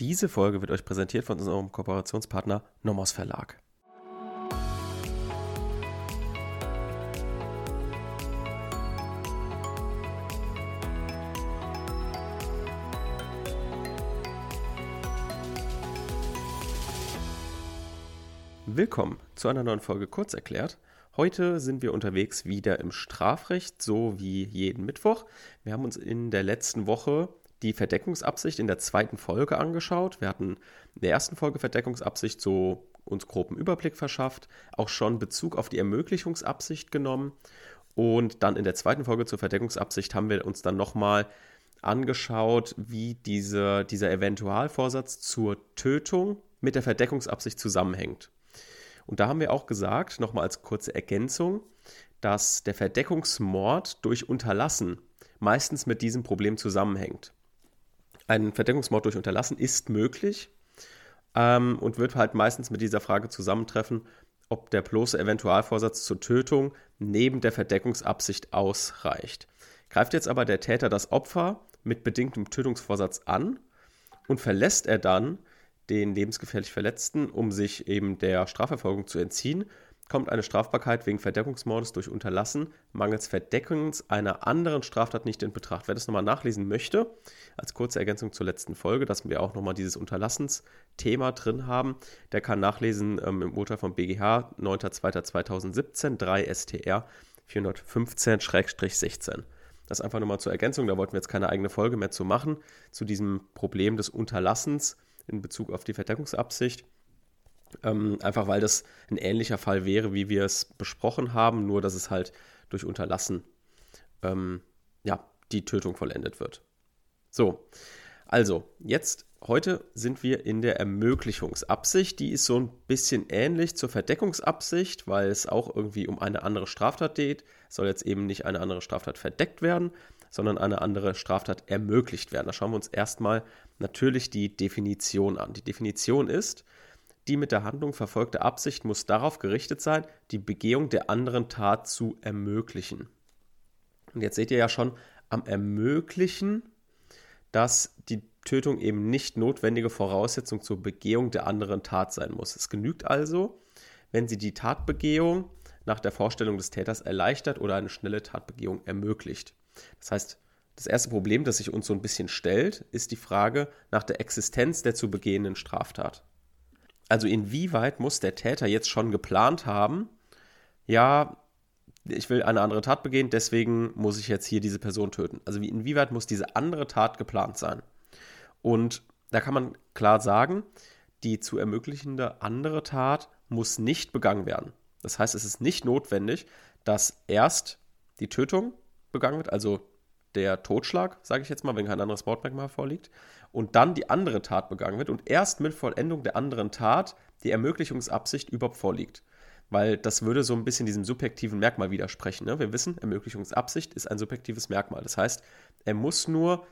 Diese Folge wird euch präsentiert von unserem Kooperationspartner Nomos Verlag. Willkommen zu einer neuen Folge Kurz erklärt. Heute sind wir unterwegs wieder im Strafrecht, so wie jeden Mittwoch. Wir haben uns in der letzten Woche die Verdeckungsabsicht in der zweiten Folge angeschaut. Wir hatten in der ersten Folge Verdeckungsabsicht so uns groben Überblick verschafft, auch schon Bezug auf die Ermöglichungsabsicht genommen. Und dann in der zweiten Folge zur Verdeckungsabsicht haben wir uns dann nochmal angeschaut, wie diese, dieser Eventualvorsatz zur Tötung mit der Verdeckungsabsicht zusammenhängt. Und da haben wir auch gesagt, nochmal als kurze Ergänzung, dass der Verdeckungsmord durch Unterlassen meistens mit diesem Problem zusammenhängt. Ein Verdeckungsmord durch Unterlassen ist möglich ähm, und wird halt meistens mit dieser Frage zusammentreffen, ob der bloße Eventualvorsatz zur Tötung neben der Verdeckungsabsicht ausreicht. Greift jetzt aber der Täter das Opfer mit bedingtem Tötungsvorsatz an und verlässt er dann den lebensgefährlich Verletzten, um sich eben der Strafverfolgung zu entziehen, kommt eine Strafbarkeit wegen Verdeckungsmordes durch Unterlassen mangels Verdeckens einer anderen Straftat nicht in Betracht. Wer das nochmal nachlesen möchte, als kurze Ergänzung zur letzten Folge, dass wir auch nochmal dieses Unterlassensthema drin haben, der kann nachlesen ähm, im Urteil vom BGH 9.2.2017 3 STR 415-16. Das einfach nochmal zur Ergänzung, da wollten wir jetzt keine eigene Folge mehr zu machen, zu diesem Problem des Unterlassens in Bezug auf die Verdeckungsabsicht. Ähm, einfach weil das ein ähnlicher Fall wäre, wie wir es besprochen haben, nur dass es halt durch Unterlassen ähm, ja, die Tötung vollendet wird. So, also jetzt heute sind wir in der Ermöglichungsabsicht. Die ist so ein bisschen ähnlich zur Verdeckungsabsicht, weil es auch irgendwie um eine andere Straftat geht. Es soll jetzt eben nicht eine andere Straftat verdeckt werden, sondern eine andere Straftat ermöglicht werden. Da schauen wir uns erstmal natürlich die Definition an. Die Definition ist, die mit der Handlung verfolgte Absicht muss darauf gerichtet sein, die Begehung der anderen Tat zu ermöglichen. Und jetzt seht ihr ja schon am Ermöglichen, dass die Tötung eben nicht notwendige Voraussetzung zur Begehung der anderen Tat sein muss. Es genügt also, wenn sie die Tatbegehung nach der Vorstellung des Täters erleichtert oder eine schnelle Tatbegehung ermöglicht. Das heißt, das erste Problem, das sich uns so ein bisschen stellt, ist die Frage nach der Existenz der zu begehenden Straftat. Also inwieweit muss der Täter jetzt schon geplant haben, ja, ich will eine andere Tat begehen, deswegen muss ich jetzt hier diese Person töten. Also inwieweit muss diese andere Tat geplant sein? Und da kann man klar sagen, die zu ermöglichende andere Tat muss nicht begangen werden. Das heißt, es ist nicht notwendig, dass erst die Tötung begangen wird, also der Totschlag, sage ich jetzt mal, wenn kein anderes Mordmerkmal vorliegt, und dann die andere Tat begangen wird und erst mit Vollendung der anderen Tat die Ermöglichungsabsicht überhaupt vorliegt. Weil das würde so ein bisschen diesem subjektiven Merkmal widersprechen. Ne? Wir wissen, Ermöglichungsabsicht ist ein subjektives Merkmal. Das heißt, er muss nur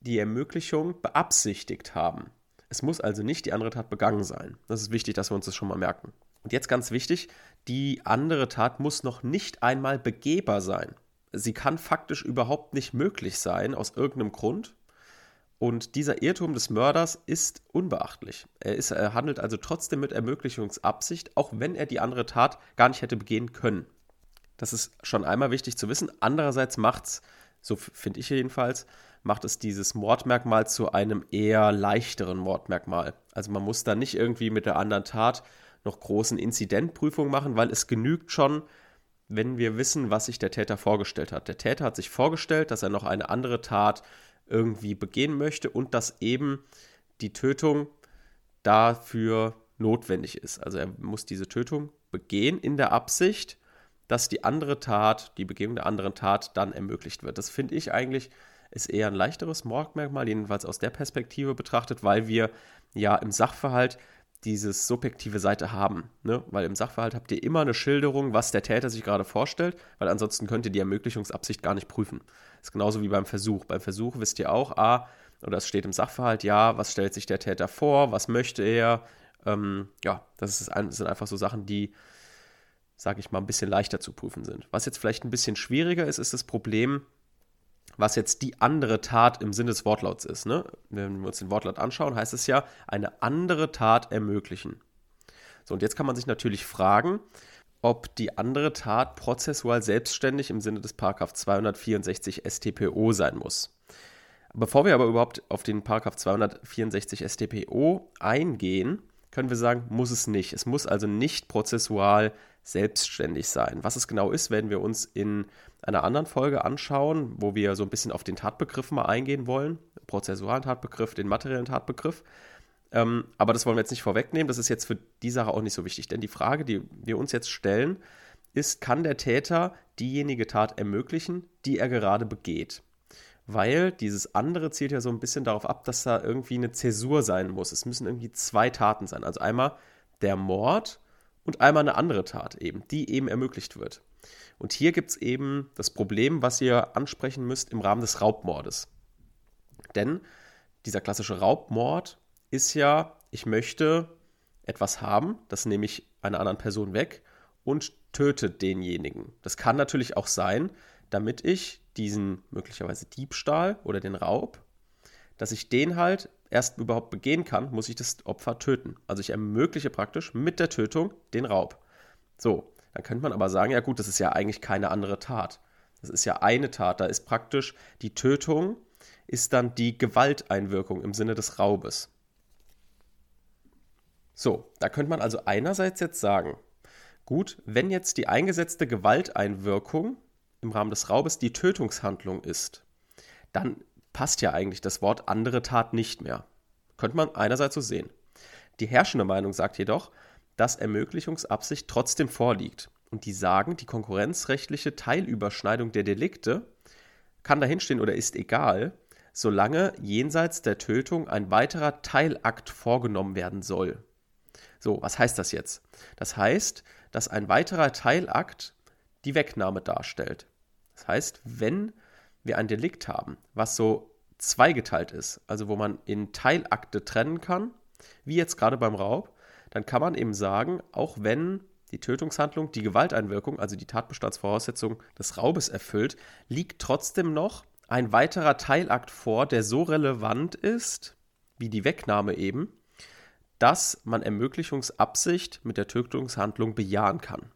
die Ermöglichung beabsichtigt haben. Es muss also nicht die andere Tat begangen sein. Das ist wichtig, dass wir uns das schon mal merken. Und jetzt ganz wichtig, die andere Tat muss noch nicht einmal begehbar sein sie kann faktisch überhaupt nicht möglich sein, aus irgendeinem Grund. Und dieser Irrtum des Mörders ist unbeachtlich. Er, ist, er handelt also trotzdem mit Ermöglichungsabsicht, auch wenn er die andere Tat gar nicht hätte begehen können. Das ist schon einmal wichtig zu wissen. Andererseits macht es, so finde ich jedenfalls, macht es dieses Mordmerkmal zu einem eher leichteren Mordmerkmal. Also man muss da nicht irgendwie mit der anderen Tat noch großen Inzidentprüfungen machen, weil es genügt schon, wenn wir wissen, was sich der Täter vorgestellt hat. Der Täter hat sich vorgestellt, dass er noch eine andere Tat irgendwie begehen möchte und dass eben die Tötung dafür notwendig ist. Also er muss diese Tötung begehen in der Absicht, dass die andere Tat, die Begehung der anderen Tat dann ermöglicht wird. Das finde ich eigentlich ist eher ein leichteres Mordmerkmal, jedenfalls aus der Perspektive betrachtet, weil wir ja im Sachverhalt dieses subjektive Seite haben. Ne? Weil im Sachverhalt habt ihr immer eine Schilderung, was der Täter sich gerade vorstellt, weil ansonsten könnt ihr die Ermöglichungsabsicht gar nicht prüfen. Das ist genauso wie beim Versuch. Beim Versuch wisst ihr auch, ah, oder es steht im Sachverhalt, ja, was stellt sich der Täter vor, was möchte er. Ähm, ja, das, ist das sind einfach so Sachen, die, sage ich mal, ein bisschen leichter zu prüfen sind. Was jetzt vielleicht ein bisschen schwieriger ist, ist das Problem, was jetzt die andere Tat im Sinne des Wortlauts ist. Ne? Wenn wir uns den Wortlaut anschauen, heißt es ja, eine andere Tat ermöglichen. So, und jetzt kann man sich natürlich fragen, ob die andere Tat prozessual selbstständig im Sinne des Paragraph 264 StPO sein muss. Bevor wir aber überhaupt auf den Paragraph 264 StPO eingehen, können wir sagen, muss es nicht. Es muss also nicht prozessual selbstständig sein. Was es genau ist, werden wir uns in einer anderen Folge anschauen, wo wir so ein bisschen auf den Tatbegriff mal eingehen wollen. Prozessualen Tatbegriff, den materiellen Tatbegriff. Ähm, aber das wollen wir jetzt nicht vorwegnehmen. Das ist jetzt für die Sache auch nicht so wichtig. Denn die Frage, die wir uns jetzt stellen, ist, kann der Täter diejenige Tat ermöglichen, die er gerade begeht? Weil dieses andere zielt ja so ein bisschen darauf ab, dass da irgendwie eine Zäsur sein muss. Es müssen irgendwie zwei Taten sein. Also einmal der Mord und einmal eine andere Tat eben, die eben ermöglicht wird. Und hier gibt es eben das Problem, was ihr ansprechen müsst im Rahmen des Raubmordes. Denn dieser klassische Raubmord ist ja, ich möchte etwas haben, das nehme ich einer anderen Person weg und töte denjenigen. Das kann natürlich auch sein, damit ich diesen möglicherweise Diebstahl oder den Raub, dass ich den halt erst überhaupt begehen kann, muss ich das Opfer töten. Also ich ermögliche praktisch mit der Tötung den Raub. So, dann könnte man aber sagen, ja gut, das ist ja eigentlich keine andere Tat. Das ist ja eine Tat. Da ist praktisch die Tötung ist dann die Gewalteinwirkung im Sinne des Raubes. So, da könnte man also einerseits jetzt sagen, gut, wenn jetzt die eingesetzte Gewalteinwirkung im Rahmen des Raubes die Tötungshandlung ist, dann passt ja eigentlich das Wort andere Tat nicht mehr. Könnte man einerseits so sehen. Die herrschende Meinung sagt jedoch, dass Ermöglichungsabsicht trotzdem vorliegt. Und die sagen, die konkurrenzrechtliche Teilüberschneidung der Delikte kann dahinstehen oder ist egal, solange jenseits der Tötung ein weiterer Teilakt vorgenommen werden soll. So, was heißt das jetzt? Das heißt, dass ein weiterer Teilakt die Wegnahme darstellt. Das heißt, wenn wir ein Delikt haben, was so zweigeteilt ist, also wo man in Teilakte trennen kann, wie jetzt gerade beim Raub, dann kann man eben sagen, auch wenn die Tötungshandlung die Gewalteinwirkung, also die Tatbestandsvoraussetzung des Raubes erfüllt, liegt trotzdem noch ein weiterer Teilakt vor, der so relevant ist, wie die Wegnahme eben, dass man Ermöglichungsabsicht mit der Tötungshandlung bejahen kann.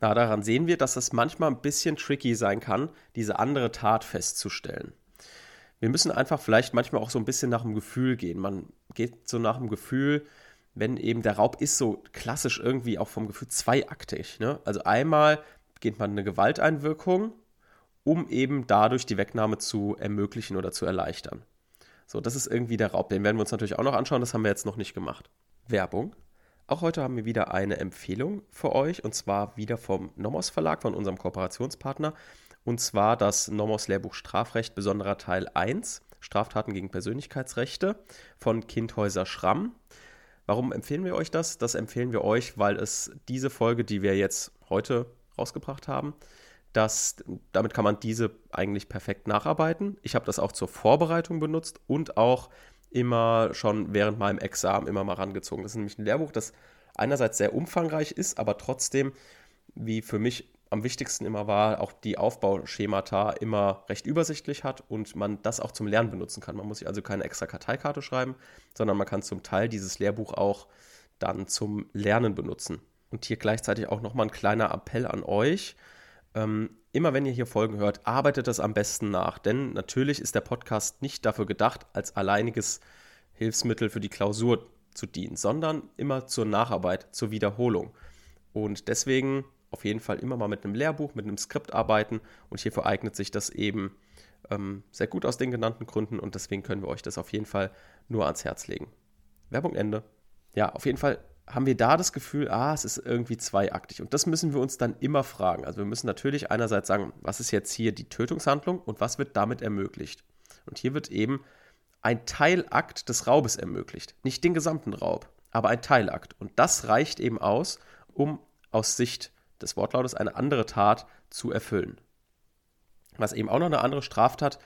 Na, daran sehen wir, dass es manchmal ein bisschen tricky sein kann, diese andere Tat festzustellen. Wir müssen einfach vielleicht manchmal auch so ein bisschen nach dem Gefühl gehen. Man geht so nach dem Gefühl, wenn eben der Raub ist so klassisch irgendwie auch vom Gefühl zweiaktig. Ne? Also einmal geht man eine Gewalteinwirkung, um eben dadurch die Wegnahme zu ermöglichen oder zu erleichtern. So, das ist irgendwie der Raub. Den werden wir uns natürlich auch noch anschauen, das haben wir jetzt noch nicht gemacht. Werbung. Auch heute haben wir wieder eine Empfehlung für euch und zwar wieder vom Nomos Verlag, von unserem Kooperationspartner. Und zwar das Nomos Lehrbuch Strafrecht, besonderer Teil 1, Straftaten gegen Persönlichkeitsrechte von Kindhäuser Schramm. Warum empfehlen wir euch das? Das empfehlen wir euch, weil es diese Folge, die wir jetzt heute rausgebracht haben, das, damit kann man diese eigentlich perfekt nacharbeiten. Ich habe das auch zur Vorbereitung benutzt und auch immer schon während meinem Examen immer mal rangezogen. Das ist nämlich ein Lehrbuch, das einerseits sehr umfangreich ist, aber trotzdem, wie für mich am wichtigsten immer war, auch die Aufbauschemata immer recht übersichtlich hat und man das auch zum Lernen benutzen kann. Man muss sich also keine extra Karteikarte schreiben, sondern man kann zum Teil dieses Lehrbuch auch dann zum Lernen benutzen. Und hier gleichzeitig auch nochmal ein kleiner Appell an euch. Ähm, immer wenn ihr hier Folgen hört, arbeitet das am besten nach, denn natürlich ist der Podcast nicht dafür gedacht, als alleiniges Hilfsmittel für die Klausur zu dienen, sondern immer zur Nacharbeit, zur Wiederholung. Und deswegen auf jeden Fall immer mal mit einem Lehrbuch, mit einem Skript arbeiten und hierfür eignet sich das eben ähm, sehr gut aus den genannten Gründen und deswegen können wir euch das auf jeden Fall nur ans Herz legen. Werbung Ende. Ja, auf jeden Fall haben wir da das Gefühl, ah, es ist irgendwie zweiaktig. Und das müssen wir uns dann immer fragen. Also wir müssen natürlich einerseits sagen, was ist jetzt hier die Tötungshandlung und was wird damit ermöglicht? Und hier wird eben ein Teilakt des Raubes ermöglicht. Nicht den gesamten Raub, aber ein Teilakt. Und das reicht eben aus, um aus Sicht des Wortlautes eine andere Tat zu erfüllen. Was eben auch noch eine andere Straftat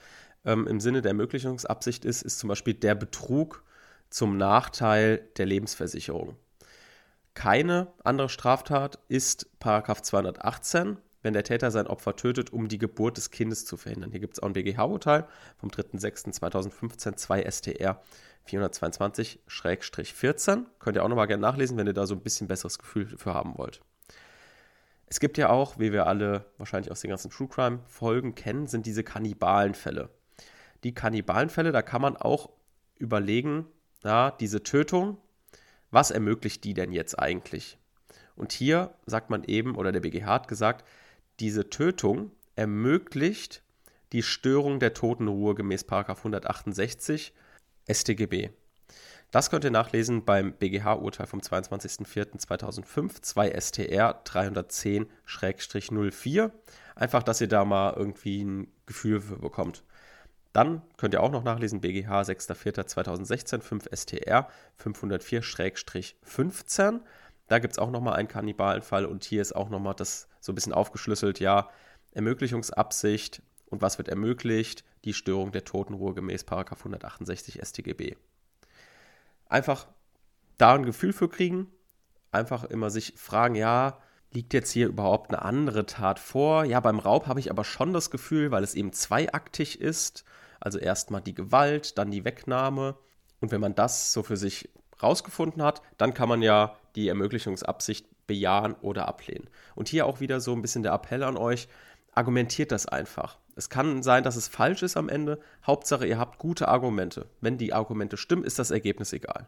ähm, im Sinne der Ermöglichungsabsicht ist, ist zum Beispiel der Betrug zum Nachteil der Lebensversicherung. Keine andere Straftat ist 218 wenn der Täter sein Opfer tötet, um die Geburt des Kindes zu verhindern. Hier gibt es auch ein BGH-Urteil vom 3.6.2015, 2 STR 422-14. Könnt ihr auch nochmal gerne nachlesen, wenn ihr da so ein bisschen besseres Gefühl für haben wollt. Es gibt ja auch, wie wir alle wahrscheinlich aus den ganzen True Crime-Folgen kennen, sind diese Kannibalenfälle. Die Kannibalenfälle, da kann man auch überlegen, ja, diese Tötung, was ermöglicht die denn jetzt eigentlich? Und hier sagt man eben, oder der BGH hat gesagt, diese Tötung ermöglicht die Störung der Totenruhe gemäß 168 StGB. Das könnt ihr nachlesen beim BGH-Urteil vom 22.04.2005, 2 STR 310-04. Einfach, dass ihr da mal irgendwie ein Gefühl für bekommt. Dann könnt ihr auch noch nachlesen, BGH 6.04.2016, 5 STR 504-15. Da gibt es auch nochmal einen Kannibalenfall und hier ist auch nochmal das so ein bisschen aufgeschlüsselt, ja, Ermöglichungsabsicht und was wird ermöglicht? Die Störung der Totenruhe gemäß 168 StGB. Einfach da ein Gefühl für kriegen, einfach immer sich fragen, ja, liegt jetzt hier überhaupt eine andere Tat vor? Ja, beim Raub habe ich aber schon das Gefühl, weil es eben zweiaktig ist, also erstmal die Gewalt, dann die Wegnahme. Und wenn man das so für sich rausgefunden hat, dann kann man ja die Ermöglichungsabsicht bejahen oder ablehnen. Und hier auch wieder so ein bisschen der Appell an euch, argumentiert das einfach. Es kann sein, dass es falsch ist am Ende. Hauptsache, ihr habt gute Argumente. Wenn die Argumente stimmen, ist das Ergebnis egal.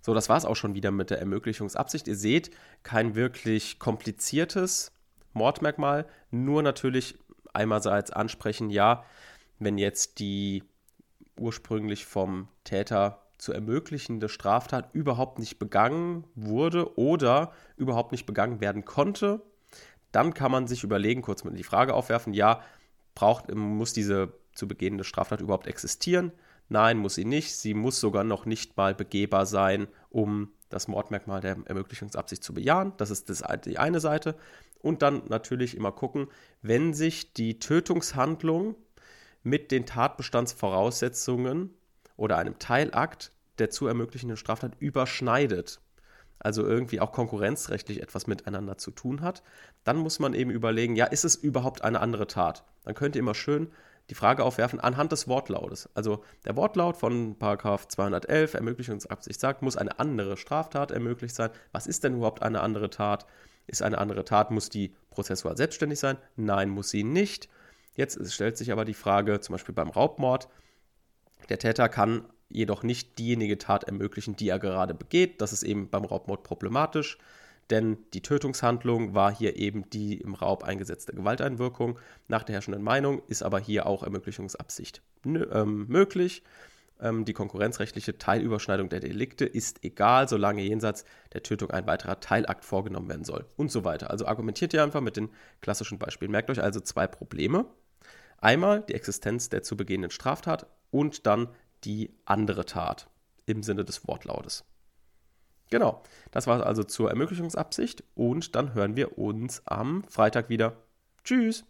So, das war es auch schon wieder mit der Ermöglichungsabsicht. Ihr seht, kein wirklich kompliziertes Mordmerkmal, nur natürlich einerseits ansprechen, ja, wenn jetzt die ursprünglich vom Täter zu ermöglichende Straftat überhaupt nicht begangen wurde oder überhaupt nicht begangen werden konnte, dann kann man sich überlegen, kurz mit die Frage aufwerfen, ja, braucht, muss diese zu begehende Straftat überhaupt existieren? Nein, muss sie nicht. Sie muss sogar noch nicht mal begehbar sein, um das Mordmerkmal der Ermöglichungsabsicht zu bejahen. Das ist das, die eine Seite. Und dann natürlich immer gucken, wenn sich die Tötungshandlung mit den Tatbestandsvoraussetzungen oder einem Teilakt der zu ermöglichenden Straftat überschneidet, also irgendwie auch konkurrenzrechtlich etwas miteinander zu tun hat, dann muss man eben überlegen, ja, ist es überhaupt eine andere Tat? Dann könnt ihr immer schön die Frage aufwerfen anhand des Wortlautes. Also der Wortlaut von 211 Ermöglichungsabsicht sagt, muss eine andere Straftat ermöglicht sein. Was ist denn überhaupt eine andere Tat? Ist eine andere Tat, muss die prozessual selbstständig sein? Nein, muss sie nicht. Jetzt stellt sich aber die Frage, zum Beispiel beim Raubmord, der Täter kann jedoch nicht diejenige Tat ermöglichen, die er gerade begeht. Das ist eben beim Raubmord problematisch, denn die Tötungshandlung war hier eben die im Raub eingesetzte Gewalteinwirkung. Nach der herrschenden Meinung ist aber hier auch Ermöglichungsabsicht ähm, möglich. Ähm, die konkurrenzrechtliche Teilüberschneidung der Delikte ist egal, solange jenseits der Tötung ein weiterer Teilakt vorgenommen werden soll und so weiter. Also argumentiert ihr einfach mit den klassischen Beispielen. Merkt euch also zwei Probleme. Einmal die Existenz der zu begehenden Straftat und dann die andere Tat im Sinne des Wortlautes. Genau, das war es also zur Ermöglichungsabsicht und dann hören wir uns am Freitag wieder. Tschüss!